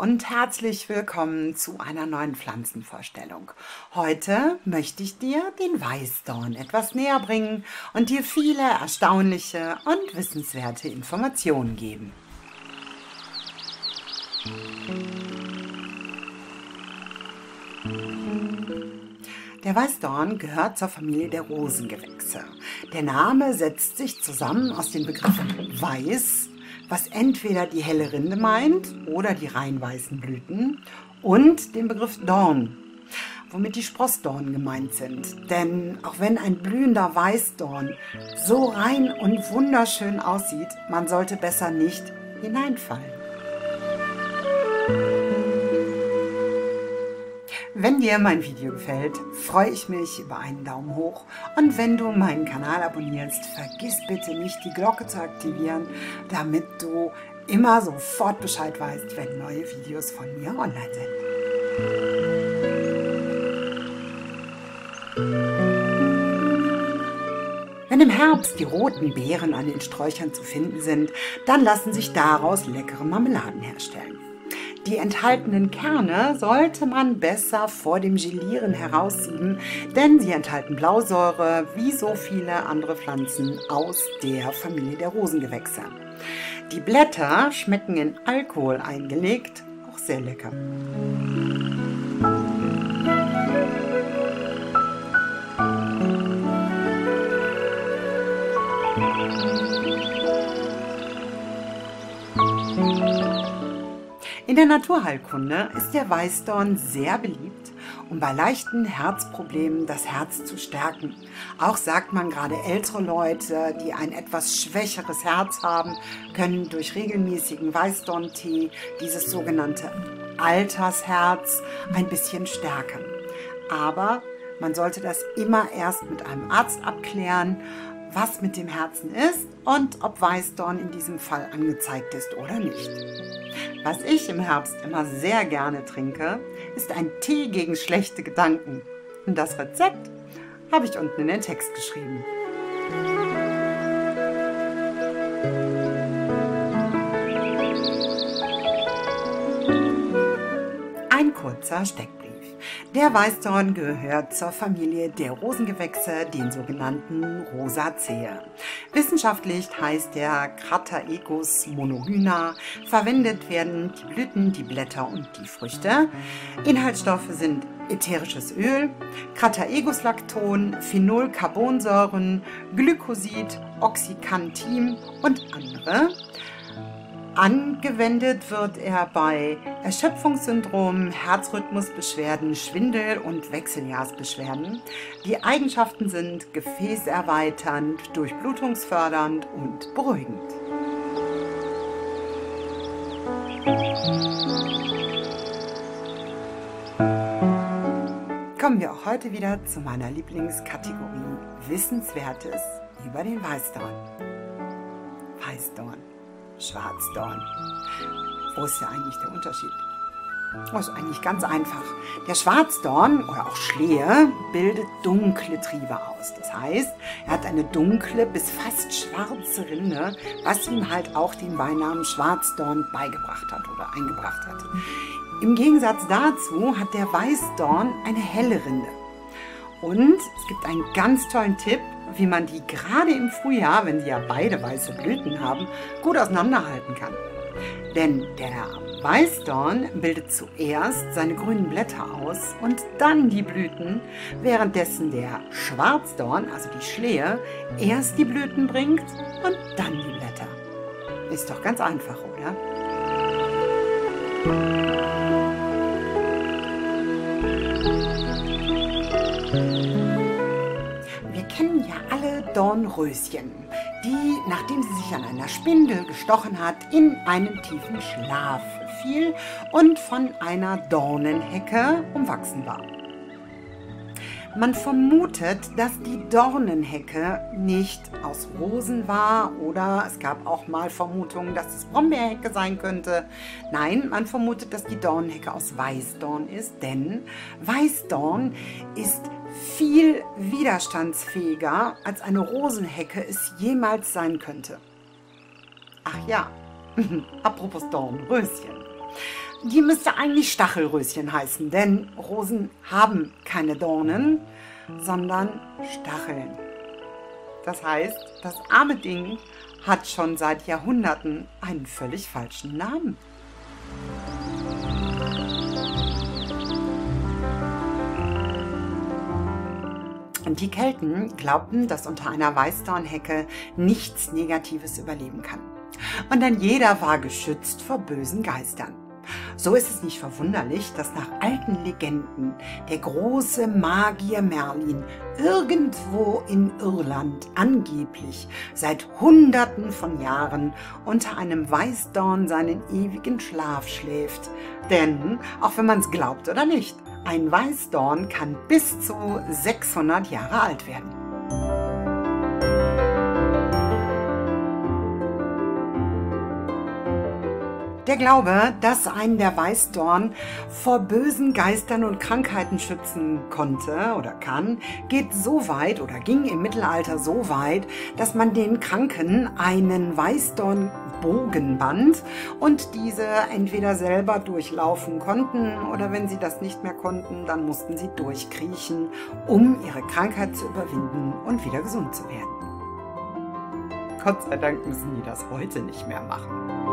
und herzlich willkommen zu einer neuen Pflanzenvorstellung. Heute möchte ich dir den Weißdorn etwas näher bringen und dir viele erstaunliche und wissenswerte Informationen geben. Der Weißdorn gehört zur Familie der Rosengewächse. Der Name setzt sich zusammen aus den Begriffen weiß, was entweder die helle Rinde meint oder die rein weißen Blüten und den Begriff Dorn, womit die Sprossdornen gemeint sind. Denn auch wenn ein blühender Weißdorn so rein und wunderschön aussieht, man sollte besser nicht hineinfallen. Wenn dir mein Video gefällt, freue ich mich über einen Daumen hoch und wenn du meinen Kanal abonnierst, vergiss bitte nicht die Glocke zu aktivieren, damit du immer sofort Bescheid weißt, wenn neue Videos von mir online sind. Wenn im Herbst die roten Beeren an den Sträuchern zu finden sind, dann lassen sich daraus leckere Marmeladen herstellen. Die enthaltenen Kerne sollte man besser vor dem Gelieren heraussieben, denn sie enthalten Blausäure wie so viele andere Pflanzen aus der Familie der Rosengewächse. Die Blätter schmecken in Alkohol eingelegt, auch sehr lecker. In der Naturheilkunde ist der Weißdorn sehr beliebt, um bei leichten Herzproblemen das Herz zu stärken. Auch sagt man gerade ältere Leute, die ein etwas schwächeres Herz haben, können durch regelmäßigen Weißdorntee dieses sogenannte Altersherz ein bisschen stärken. Aber man sollte das immer erst mit einem Arzt abklären, was mit dem Herzen ist und ob Weißdorn in diesem Fall angezeigt ist oder nicht. Was ich im Herbst immer sehr gerne trinke, ist ein Tee gegen schlechte Gedanken. Und das Rezept habe ich unten in den Text geschrieben. Ein kurzer Steckbrief. Der Weißdorn gehört zur Familie der Rosengewächse, den sogenannten Rosaceae. Wissenschaftlich heißt der Crataegus monohyna. Verwendet werden die Blüten, die Blätter und die Früchte. Inhaltsstoffe sind ätherisches Öl, Crataegus-Lacton, Phenolcarbonsäuren, Glycosid, Oxycantin und andere. Angewendet wird er bei Erschöpfungssyndrom, Herzrhythmusbeschwerden, Schwindel- und Wechseljahrsbeschwerden. Die Eigenschaften sind gefäßerweiternd, durchblutungsfördernd und beruhigend. Kommen wir auch heute wieder zu meiner Lieblingskategorie Wissenswertes über den Weißdorn. Weißdorn. Schwarzdorn. Wo ist ja eigentlich der Unterschied? Das ist eigentlich ganz einfach. Der Schwarzdorn oder auch Schlehe bildet dunkle Triebe aus. Das heißt, er hat eine dunkle bis fast schwarze Rinde, was ihm halt auch den Beinamen Schwarzdorn beigebracht hat oder eingebracht hat. Im Gegensatz dazu hat der Weißdorn eine helle Rinde. Und es gibt einen ganz tollen Tipp, wie man die gerade im Frühjahr, wenn sie ja beide weiße Blüten haben, gut auseinanderhalten kann. Denn der Weißdorn bildet zuerst seine grünen Blätter aus und dann die Blüten, währenddessen der Schwarzdorn, also die Schlehe, erst die Blüten bringt und dann die Blätter. Ist doch ganz einfach, oder? Dornröschen, die, nachdem sie sich an einer Spindel gestochen hat, in einen tiefen Schlaf fiel und von einer Dornenhecke umwachsen war. Man vermutet, dass die Dornenhecke nicht aus Rosen war oder es gab auch mal Vermutungen, dass es Brombeerhecke sein könnte. Nein, man vermutet, dass die Dornenhecke aus Weißdorn ist, denn Weißdorn ist viel widerstandsfähiger, als eine Rosenhecke es jemals sein könnte. Ach ja, apropos Dornröschen. Die müsste eigentlich Stachelröschen heißen, denn Rosen haben keine Dornen, sondern Stacheln. Das heißt, das arme Ding hat schon seit Jahrhunderten einen völlig falschen Namen. Die Kelten glaubten, dass unter einer Weißdornhecke nichts Negatives überleben kann. Und dann jeder war geschützt vor bösen Geistern. So ist es nicht verwunderlich, dass nach alten Legenden der große Magier Merlin irgendwo in Irland angeblich seit Hunderten von Jahren unter einem Weißdorn seinen ewigen Schlaf schläft. Denn, auch wenn man es glaubt oder nicht, ein Weißdorn kann bis zu 600 Jahre alt werden. Der Glaube, dass einen der Weißdorn vor bösen Geistern und Krankheiten schützen konnte oder kann, geht so weit oder ging im Mittelalter so weit, dass man den Kranken einen Weißdornbogen band und diese entweder selber durchlaufen konnten oder wenn sie das nicht mehr konnten, dann mussten sie durchkriechen, um ihre Krankheit zu überwinden und wieder gesund zu werden. Gott sei Dank müssen die das heute nicht mehr machen.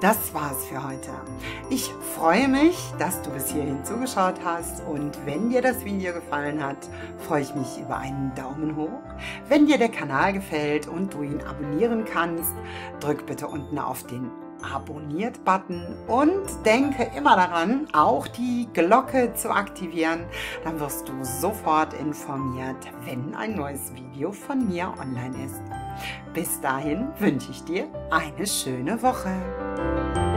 Das war's für heute. Ich freue mich, dass du bis hierhin zugeschaut hast und wenn dir das Video gefallen hat, freue ich mich über einen Daumen hoch. Wenn dir der Kanal gefällt und du ihn abonnieren kannst, drück bitte unten auf den Abonniert-Button und denke immer daran, auch die Glocke zu aktivieren. Dann wirst du sofort informiert, wenn ein neues Video von mir online ist. Bis dahin wünsche ich dir eine schöne Woche. you